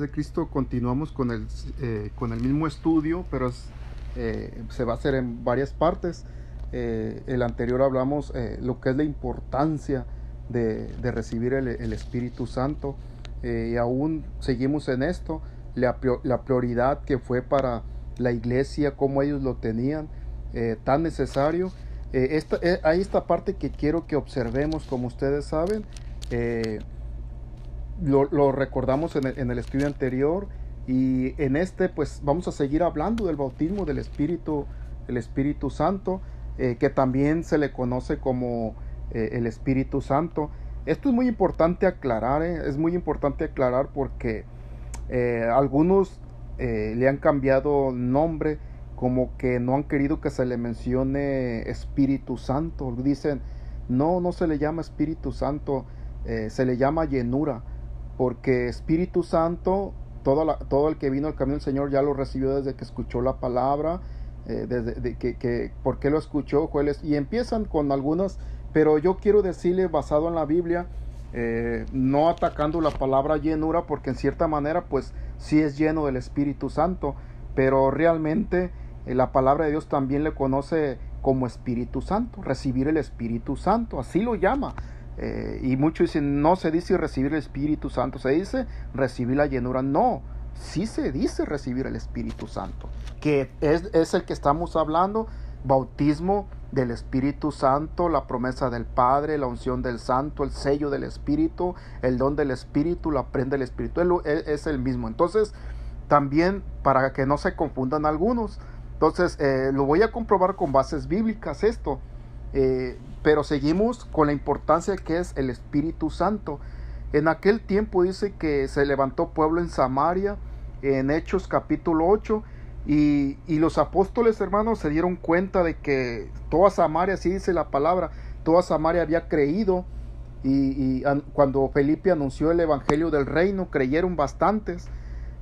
De Cristo, continuamos con el, eh, con el mismo estudio, pero eh, se va a hacer en varias partes. Eh, el anterior hablamos lo que es la importancia de, recibir el, Espíritu Santo y aún seguimos en esto, la, la, prioridad que fue para la iglesia, cómo ellos lo tenían, tan necesario. esta, hay esta parte que quiero que observemos, como ustedes saben lo, recordamos en el, estudio anterior y en este pues vamos a seguir hablando del bautismo del Espíritu, el Espíritu Santo, eh, que también se le conoce como eh, el Espíritu Santo. Esto es muy importante aclarar, eh, es muy importante aclarar porque algunos le han cambiado nombre como que no han querido que se le mencione Espíritu Santo. Dicen, no, no se le llama Espíritu Santo, se le llama llenura porque Espíritu Santo, todo, el que vino al camino del Señor ya lo recibió desde que escuchó la palabra, eh, desde que, que, por qué lo escuchó, y empiezan con algunas, pero yo quiero decirle basado en la Biblia, eh, no atacando la palabra llenura, porque en cierta manera pues sí es lleno del Espíritu Santo, pero realmente eh, la palabra de Dios también le conoce como Espíritu Santo, recibir el Espíritu Santo, así lo llama. Eh, y muchos dicen, no se dice recibir el Espíritu Santo, se dice recibir la llenura. No, sí se dice recibir el Espíritu Santo, que es, es el que estamos hablando, bautismo del Espíritu Santo, la promesa del Padre, la unción del Santo, el sello del Espíritu, el don del Espíritu, la prenda del Espíritu, es el mismo. Entonces, también para que no se confundan algunos, entonces eh, lo voy a comprobar con bases bíblicas esto. Eh, pero seguimos con la importancia que es el Espíritu Santo. En aquel tiempo dice que se levantó pueblo en Samaria, en Hechos capítulo 8, y, los apóstoles hermanos se dieron cuenta de que toda Samaria, así dice la palabra, toda Samaria había creído, y, y cuando Felipe anunció el Evangelio del reino, creyeron bastantes.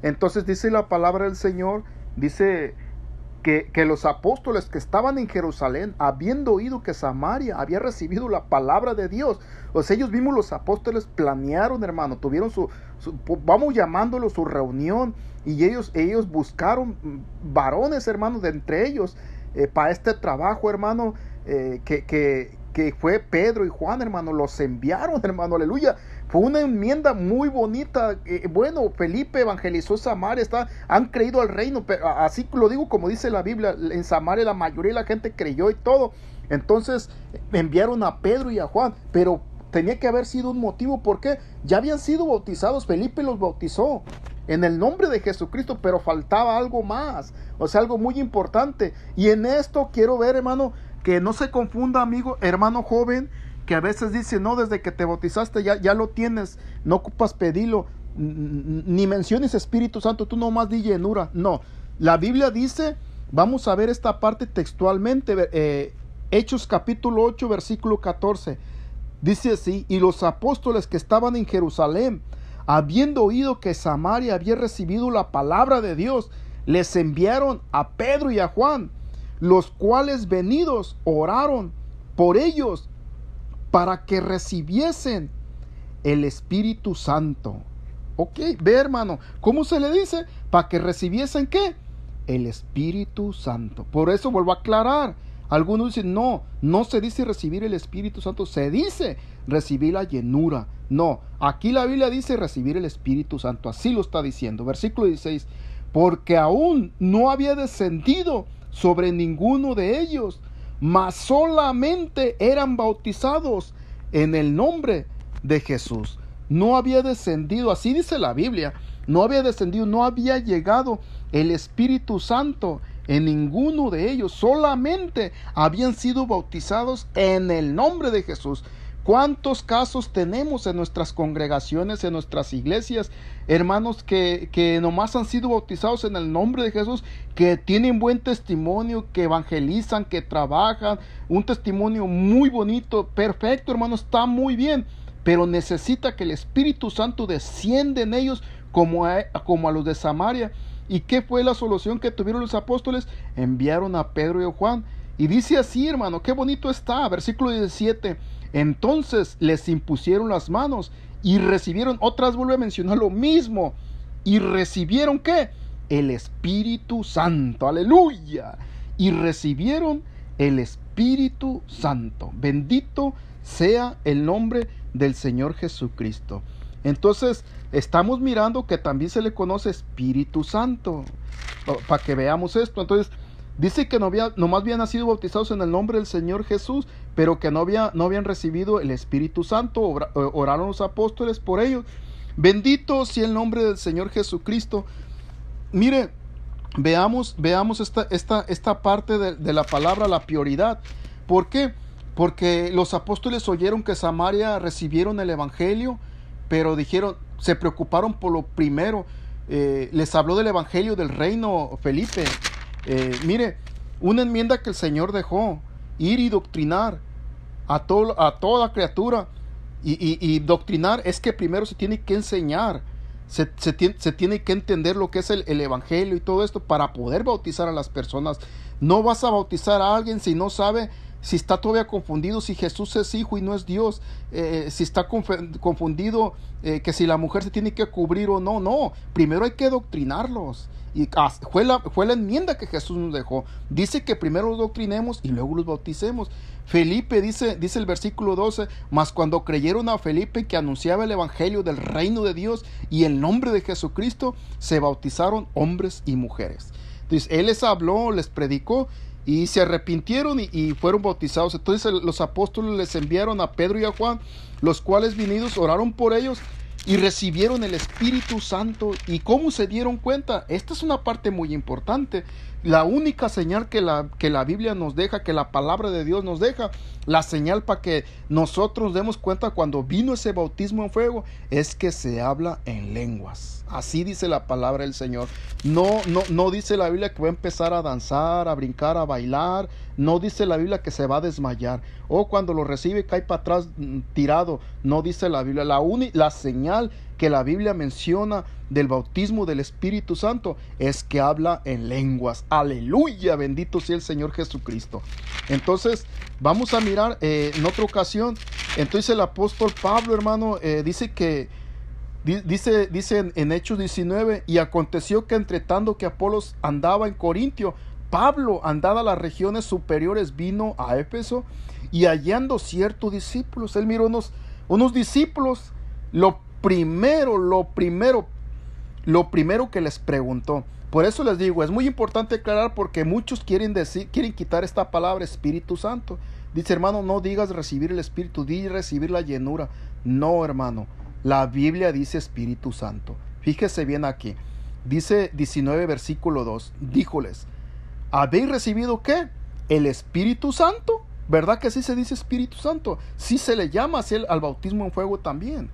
Entonces dice la palabra del Señor, dice que, los apóstoles que estaban en Jerusalén, habiendo oído que Samaria había recibido la palabra de Dios, o sea, ellos mismos los apóstoles planearon, hermano, tuvieron su, vamos llamándolo su reunión, y ellos, ellos buscaron varones, hermanos, de entre ellos, eh, para este trabajo, hermano, eh, que, que, que fue Pedro y Juan, hermano, los enviaron, hermano, aleluya. Fue una enmienda muy bonita. Eh, bueno, Felipe evangelizó Samaria, está, han creído al reino, pero así lo digo como dice la Biblia, en Samaria la mayoría de la gente creyó y todo. Entonces enviaron a Pedro y a Juan, pero tenía que haber sido un motivo porque ya habían sido bautizados, Felipe los bautizó en el nombre de Jesucristo, pero faltaba algo más, o sea, algo muy importante. Y en esto quiero ver, hermano, que no se confunda, amigo, hermano joven, que a veces dice, no, desde que te bautizaste ya, ya lo tienes, no ocupas pedirlo, ni menciones Espíritu Santo, tú nomás di llenura. No, la Biblia dice, vamos a ver esta parte textualmente, eh, Hechos capítulo 8, versículo 14. Dice así, y los apóstoles que estaban en Jerusalén, habiendo oído que Samaria había recibido la palabra de Dios, les enviaron a Pedro y a Juan los cuales venidos oraron por ellos para que recibiesen el Espíritu Santo. Ok, ve hermano, ¿cómo se le dice? Para que recibiesen qué? El Espíritu Santo. Por eso vuelvo a aclarar. Algunos dicen, no, no se dice recibir el Espíritu Santo, se dice recibir la llenura. No, aquí la Biblia dice recibir el Espíritu Santo, así lo está diciendo. Versículo 16, porque aún no había descendido sobre ninguno de ellos, mas solamente eran bautizados en el nombre de Jesús. No había descendido, así dice la Biblia, no había descendido, no había llegado el Espíritu Santo en ninguno de ellos, solamente habían sido bautizados en el nombre de Jesús. ¿Cuántos casos tenemos en nuestras congregaciones, en nuestras iglesias, hermanos que, que nomás han sido bautizados en el nombre de Jesús, que tienen buen testimonio, que evangelizan, que trabajan, un testimonio muy bonito, perfecto, hermano, está muy bien, pero necesita que el Espíritu Santo descienda en ellos como a, como a los de Samaria. ¿Y qué fue la solución que tuvieron los apóstoles? Enviaron a Pedro y a Juan. Y dice así, hermano, qué bonito está, versículo 17 entonces les impusieron las manos y recibieron, otras vuelve a mencionar lo mismo, y recibieron qué? El Espíritu Santo, aleluya. Y recibieron el Espíritu Santo. Bendito sea el nombre del Señor Jesucristo. Entonces, estamos mirando que también se le conoce Espíritu Santo. Para que veamos esto. Entonces, dice que no había, nomás habían sido bautizados en el nombre del Señor Jesús, pero que no, había, no habían recibido el Espíritu Santo. Oraron los apóstoles por ellos. Bendito sea el nombre del Señor Jesucristo. Mire, veamos, veamos esta, esta, esta parte de, de la palabra, la prioridad. ¿Por qué? Porque los apóstoles oyeron que Samaria recibieron el Evangelio, pero dijeron, se preocuparon por lo primero. Eh, les habló del Evangelio del reino Felipe. Eh, mire, una enmienda que el Señor dejó, ir y doctrinar a, todo, a toda criatura. Y, doctrinar es que primero se tiene que enseñar, se, se, tiene, que entender lo que es el, el, Evangelio y todo esto para poder bautizar a las personas. No vas a bautizar a alguien si no sabe si está todavía confundido si Jesús es hijo y no es Dios, eh, si está confundido eh, que si la mujer se tiene que cubrir o no, no, primero hay que doctrinarlos. Y fue la, fue la enmienda que Jesús nos dejó. Dice que primero los doctrinemos y luego los bauticemos. Felipe dice, dice el versículo 12, mas cuando creyeron a Felipe que anunciaba el evangelio del reino de Dios y el nombre de Jesucristo, se bautizaron hombres y mujeres. Entonces, él les habló, les predicó y se arrepintieron y, fueron bautizados. Entonces los apóstoles les enviaron a Pedro y a Juan, los cuales venidos oraron por ellos y recibieron el Espíritu Santo. ¿Y cómo se dieron cuenta? Esta es una parte muy importante. La única señal que la, que la Biblia nos deja, que la palabra de Dios nos deja, la señal para que nosotros demos cuenta cuando vino ese bautismo en fuego, es que se habla en lenguas. Así dice la palabra del Señor. No, no, no dice la Biblia que va a empezar a danzar, a brincar, a bailar. No dice la Biblia que se va a desmayar. O cuando lo recibe cae para atrás mm, tirado. No dice la Biblia. La, la señal que la Biblia menciona del bautismo del Espíritu Santo es que habla en lenguas. Aleluya, bendito sea el Señor Jesucristo. Entonces, vamos a mirar eh, en otra ocasión. Entonces el apóstol Pablo, hermano, eh, dice que, dice, dice en, Hechos 19, y aconteció que entre tanto que Apolos andaba en Corintio, Pablo, andada a las regiones superiores, vino a Éfeso y hallando ciertos discípulos, él miró unos, unos discípulos, lo primero, lo primero, lo primero que les preguntó. Por eso les digo, es muy importante aclarar porque muchos quieren decir, quieren quitar esta palabra Espíritu Santo. Dice, hermano, no digas recibir el Espíritu, di recibir la llenura. No, hermano, la Biblia dice Espíritu Santo. Fíjese bien aquí. Dice 19 versículo 2, díjoles, ¿habéis recibido qué? El Espíritu Santo. ¿Verdad que así se dice Espíritu Santo? Sí se le llama así al bautismo en fuego también.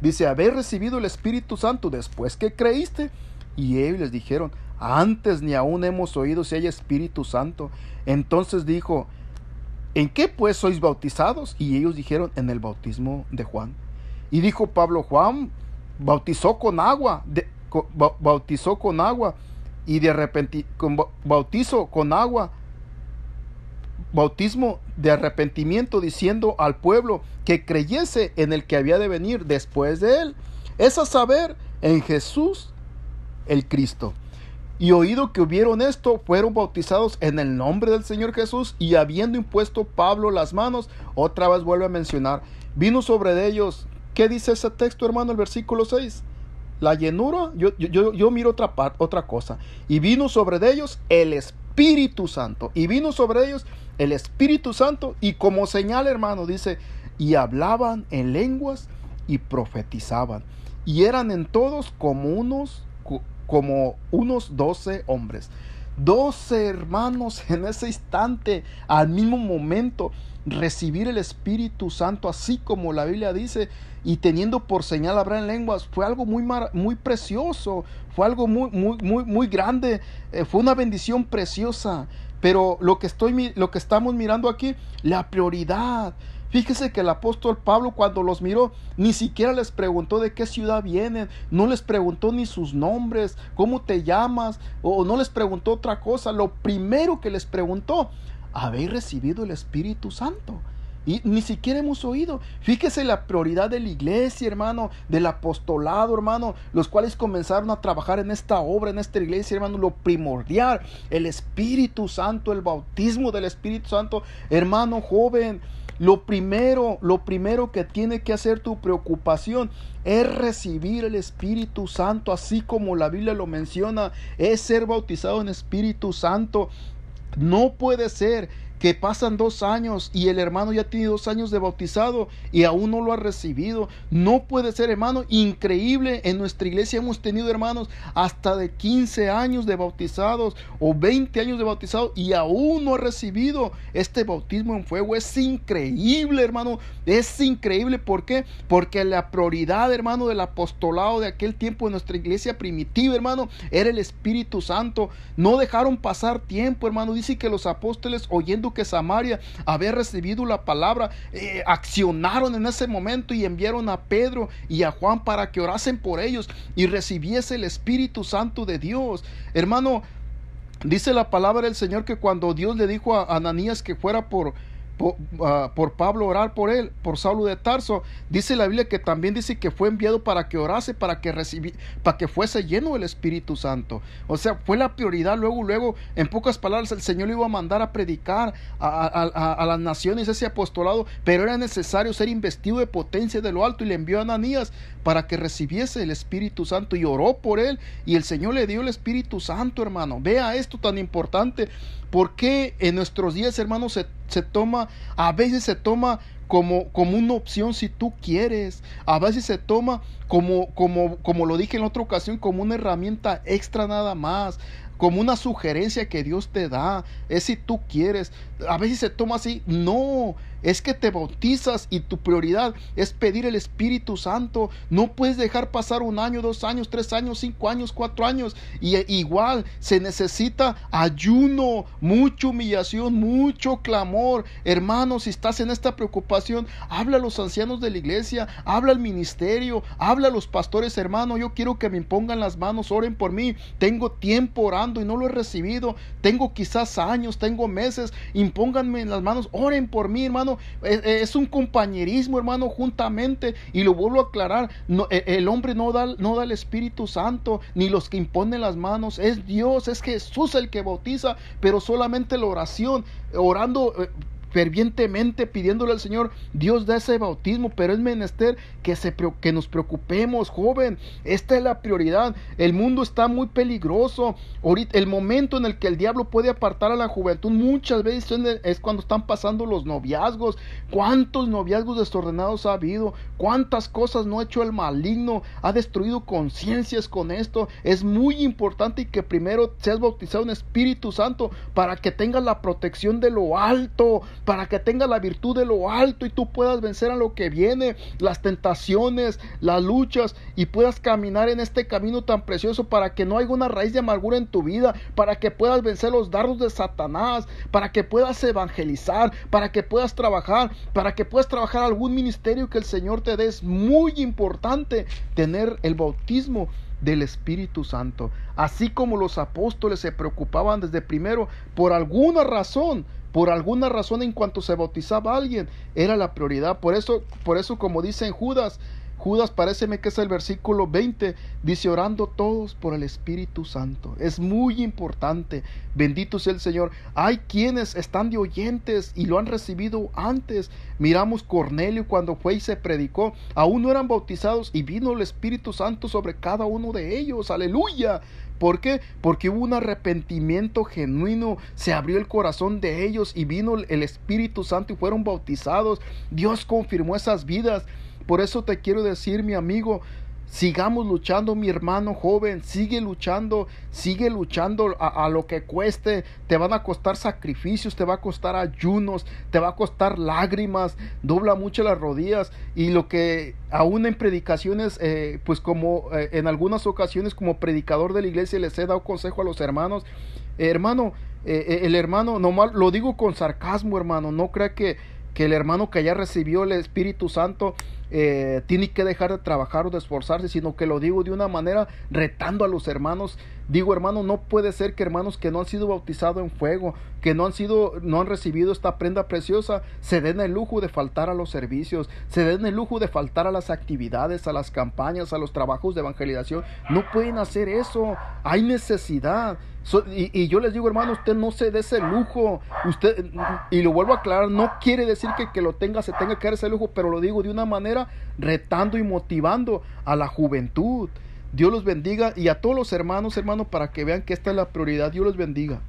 Dice, habéis recibido el Espíritu Santo después que creíste. Y ellos les dijeron, antes ni aún hemos oído si hay Espíritu Santo. Entonces dijo, ¿en qué pues sois bautizados? Y ellos dijeron, en el bautismo de Juan. Y dijo Pablo, Juan bautizó con agua, bautizó con agua, y de repente, bautizo con agua, bautismo de arrepentimiento diciendo al pueblo que creyese en el que había de venir después de él, es a saber, en Jesús el Cristo. Y oído que hubieron esto, fueron bautizados en el nombre del Señor Jesús y habiendo impuesto Pablo las manos, otra vez vuelve a mencionar, vino sobre ellos, ¿qué dice ese texto hermano, el versículo 6? La llenura, yo, yo, yo miro otra, otra cosa, y vino sobre ellos el Espíritu Santo, y vino sobre ellos el Espíritu Santo y como señal, hermano, dice, y hablaban en lenguas y profetizaban. Y eran en todos como unos, como unos doce hombres. Doce hermanos en ese instante, al mismo momento, recibir el Espíritu Santo, así como la Biblia dice, y teniendo por señal hablar en lenguas, fue algo muy, muy precioso, fue algo muy, muy, muy, muy grande, eh, fue una bendición preciosa. Pero lo que, estoy, lo que estamos mirando aquí, la prioridad. Fíjese que el apóstol Pablo cuando los miró ni siquiera les preguntó de qué ciudad vienen, no les preguntó ni sus nombres, cómo te llamas, o no les preguntó otra cosa. Lo primero que les preguntó, ¿habéis recibido el Espíritu Santo? Y ni siquiera hemos oído. Fíjese la prioridad de la iglesia, hermano, del apostolado, hermano, los cuales comenzaron a trabajar en esta obra, en esta iglesia, hermano, lo primordial, el Espíritu Santo, el bautismo del Espíritu Santo, hermano joven. Lo primero, lo primero que tiene que hacer tu preocupación es recibir el Espíritu Santo, así como la Biblia lo menciona, es ser bautizado en Espíritu Santo. No puede ser que pasan dos años y el hermano ya tiene dos años de bautizado y aún no lo ha recibido. No puede ser, hermano, increíble. En nuestra iglesia hemos tenido hermanos hasta de 15 años de bautizados o 20 años de bautizados y aún no ha recibido este bautismo en fuego. Es increíble, hermano. Es increíble. ¿Por qué? Porque la prioridad, hermano, del apostolado de aquel tiempo en nuestra iglesia primitiva, hermano, era el Espíritu Santo. No dejaron pasar tiempo, hermano. Dice que los apóstoles oyendo que Samaria había recibido la palabra, eh, accionaron en ese momento y enviaron a Pedro y a Juan para que orasen por ellos y recibiese el Espíritu Santo de Dios. Hermano, dice la palabra del Señor que cuando Dios le dijo a Ananías que fuera por Ah, por, Pablo orar por él, por Saulo de Tarso. Dice la Biblia que también dice que fue enviado para que orase, para que recibi, para que fuese lleno del Espíritu Santo. O sea, fue la prioridad. Luego, luego, en pocas palabras, el Señor le iba a mandar a predicar a, las naciones ese apostolado, pero era necesario ser investido de potencia de lo alto y le envió a Ananías para que recibiese el Espíritu Santo y oró por él y el Señor le dio el Espíritu Santo, hermano. Vea esto tan importante. Porque en nuestros días, hermanos, se se toma, a veces se toma como, como una opción si tú quieres, a veces se toma como, como, como lo dije en otra ocasión, como una herramienta extra nada más, como una sugerencia que Dios te da, es si tú quieres, a veces se toma así, no, es que te bautizas y tu prioridad es pedir el Espíritu Santo. No puedes dejar pasar un año, dos años, tres años, cinco años, cuatro años. Y e, igual se necesita ayuno, mucha humillación, mucho clamor. Hermanos, si estás en esta preocupación, habla a los ancianos de la iglesia, habla al ministerio, habla a los pastores, hermano. Yo quiero que me impongan las manos, oren por mí. Tengo tiempo orando y no lo he recibido. Tengo quizás años, tengo meses. Impónganme en las manos, oren por mí, hermano es, un compañerismo, hermano, juntamente. Y lo vuelvo a aclarar, e, el hombre no da, no da el Espíritu Santo, ni los que imponen las manos. Es Dios, es Jesús el que bautiza, pero solamente la oración, orando eh, fervientemente pidiéndole al Señor, Dios da ese bautismo, pero es menester que, se, que nos preocupemos, joven. Esta es la prioridad. El mundo está muy peligroso. Ahorita, el momento en el que el diablo puede apartar a la juventud muchas veces es cuando están pasando los noviazgos. ¿Cuántos noviazgos desordenados ha habido? ¿Cuántas cosas no ha hecho el maligno? Ha destruido conciencias con esto. Es muy importante que primero seas bautizado en Espíritu Santo para que tengas la protección de lo alto para que tenga la virtud de lo alto y tú puedas vencer a lo que viene, las tentaciones, las luchas y puedas caminar en este camino tan precioso para que no haya una raíz de amargura en tu vida, para que puedas vencer los dardos de Satanás, para que puedas evangelizar, para que puedas trabajar, para que puedas trabajar algún ministerio que el Señor te dé. Es muy importante tener el bautismo del Espíritu Santo. Así como los apóstoles se preocupaban desde primero por alguna razón por alguna razón en cuanto se bautizaba alguien, era la prioridad. Por eso, por eso como dice en Judas, Judas pareceme que es el versículo 20, dice orando todos por el Espíritu Santo. Es muy importante. Bendito sea el Señor. Hay quienes están de oyentes y lo han recibido antes. Miramos Cornelio cuando fue y se predicó. Aún no eran bautizados y vino el Espíritu Santo sobre cada uno de ellos. Aleluya. ¿Por qué? Porque hubo un arrepentimiento genuino, se abrió el corazón de ellos y vino el Espíritu Santo y fueron bautizados. Dios confirmó esas vidas. Por eso te quiero decir, mi amigo, Sigamos luchando, mi hermano joven, sigue luchando, sigue luchando a, lo que cueste. Te van a costar sacrificios, te va a costar ayunos, te va a costar lágrimas, dobla mucho las rodillas. Y lo que aún en predicaciones, eh, pues como eh, en algunas ocasiones como predicador de la iglesia les he dado consejo a los hermanos, hermano, eh, el hermano, nomás lo digo con sarcasmo, hermano, no crea que que el hermano que ya recibió el Espíritu Santo eh, tiene que dejar de trabajar o de esforzarse, sino que lo digo de una manera retando a los hermanos. Digo, hermano, no puede ser que hermanos que no han sido bautizados en fuego, que no han sido, no han recibido esta prenda preciosa, se den el lujo de faltar a los servicios, se den el lujo de faltar a las actividades, a las campañas, a los trabajos de evangelización. No pueden hacer eso. Hay necesidad y, yo les digo, hermano, usted no se dé ese lujo. Usted, y lo vuelvo a aclarar, no quiere decir que que lo tenga, se tenga que dar ese lujo, pero lo digo de una manera retando y motivando a la juventud. Dios los bendiga y a todos los hermanos, hermanos, para que vean que esta es la prioridad. Dios los bendiga.